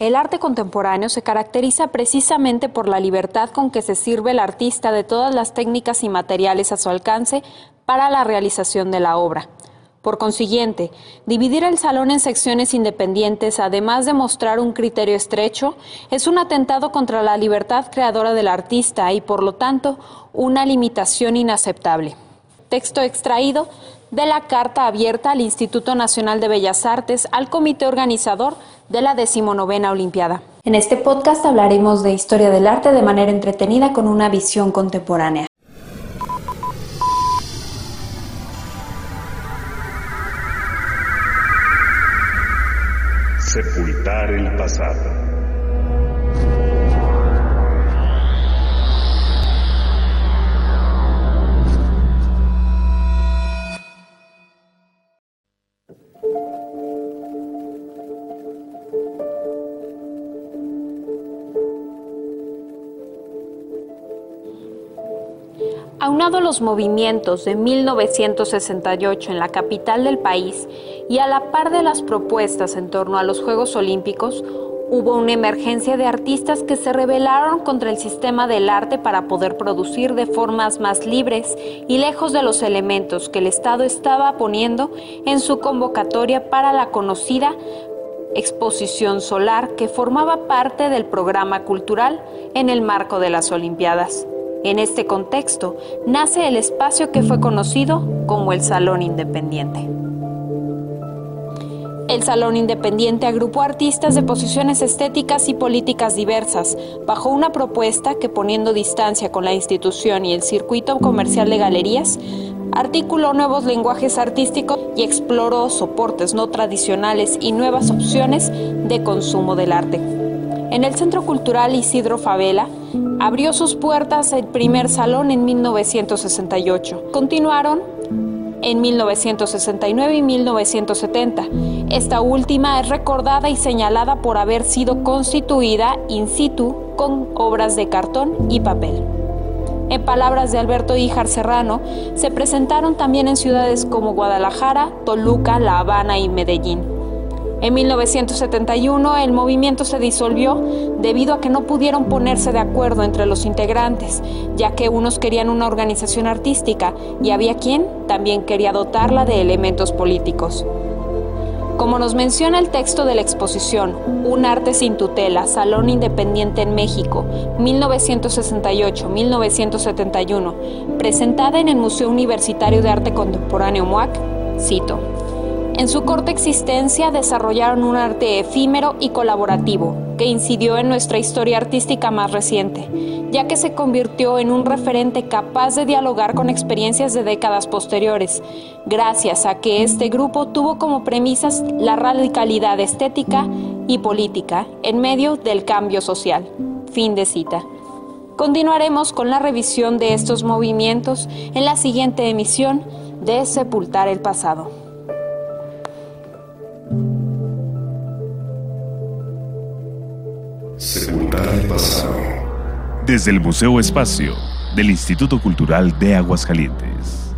El arte contemporáneo se caracteriza precisamente por la libertad con que se sirve el artista de todas las técnicas y materiales a su alcance para la realización de la obra. Por consiguiente, dividir el salón en secciones independientes, además de mostrar un criterio estrecho, es un atentado contra la libertad creadora del artista y, por lo tanto, una limitación inaceptable. Texto extraído de la carta abierta al Instituto Nacional de Bellas Artes al comité organizador de la decimonovena Olimpiada. En este podcast hablaremos de historia del arte de manera entretenida con una visión contemporánea. Sepultar el pasado. Aunado a los movimientos de 1968 en la capital del país y a la par de las propuestas en torno a los Juegos Olímpicos, hubo una emergencia de artistas que se rebelaron contra el sistema del arte para poder producir de formas más libres y lejos de los elementos que el Estado estaba poniendo en su convocatoria para la conocida exposición solar que formaba parte del programa cultural en el marco de las Olimpiadas. En este contexto nace el espacio que fue conocido como el Salón Independiente. El Salón Independiente agrupó artistas de posiciones estéticas y políticas diversas, bajo una propuesta que poniendo distancia con la institución y el circuito comercial de galerías, articuló nuevos lenguajes artísticos y exploró soportes no tradicionales y nuevas opciones de consumo del arte. En el Centro Cultural Isidro Favela, Abrió sus puertas el primer salón en 1968. Continuaron en 1969 y 1970. Esta última es recordada y señalada por haber sido constituida in situ con obras de cartón y papel. En palabras de Alberto Ijar Serrano, se presentaron también en ciudades como Guadalajara, Toluca, La Habana y Medellín. En 1971 el movimiento se disolvió debido a que no pudieron ponerse de acuerdo entre los integrantes, ya que unos querían una organización artística y había quien también quería dotarla de elementos políticos. Como nos menciona el texto de la exposición Un arte sin tutela, Salón Independiente en México, 1968-1971, presentada en el Museo Universitario de Arte Contemporáneo MUAC, cito. En su corta existencia desarrollaron un arte efímero y colaborativo que incidió en nuestra historia artística más reciente, ya que se convirtió en un referente capaz de dialogar con experiencias de décadas posteriores, gracias a que este grupo tuvo como premisas la radicalidad estética y política en medio del cambio social. Fin de cita. Continuaremos con la revisión de estos movimientos en la siguiente emisión de Sepultar el Pasado. Desde el Museo Espacio del Instituto Cultural de Aguascalientes.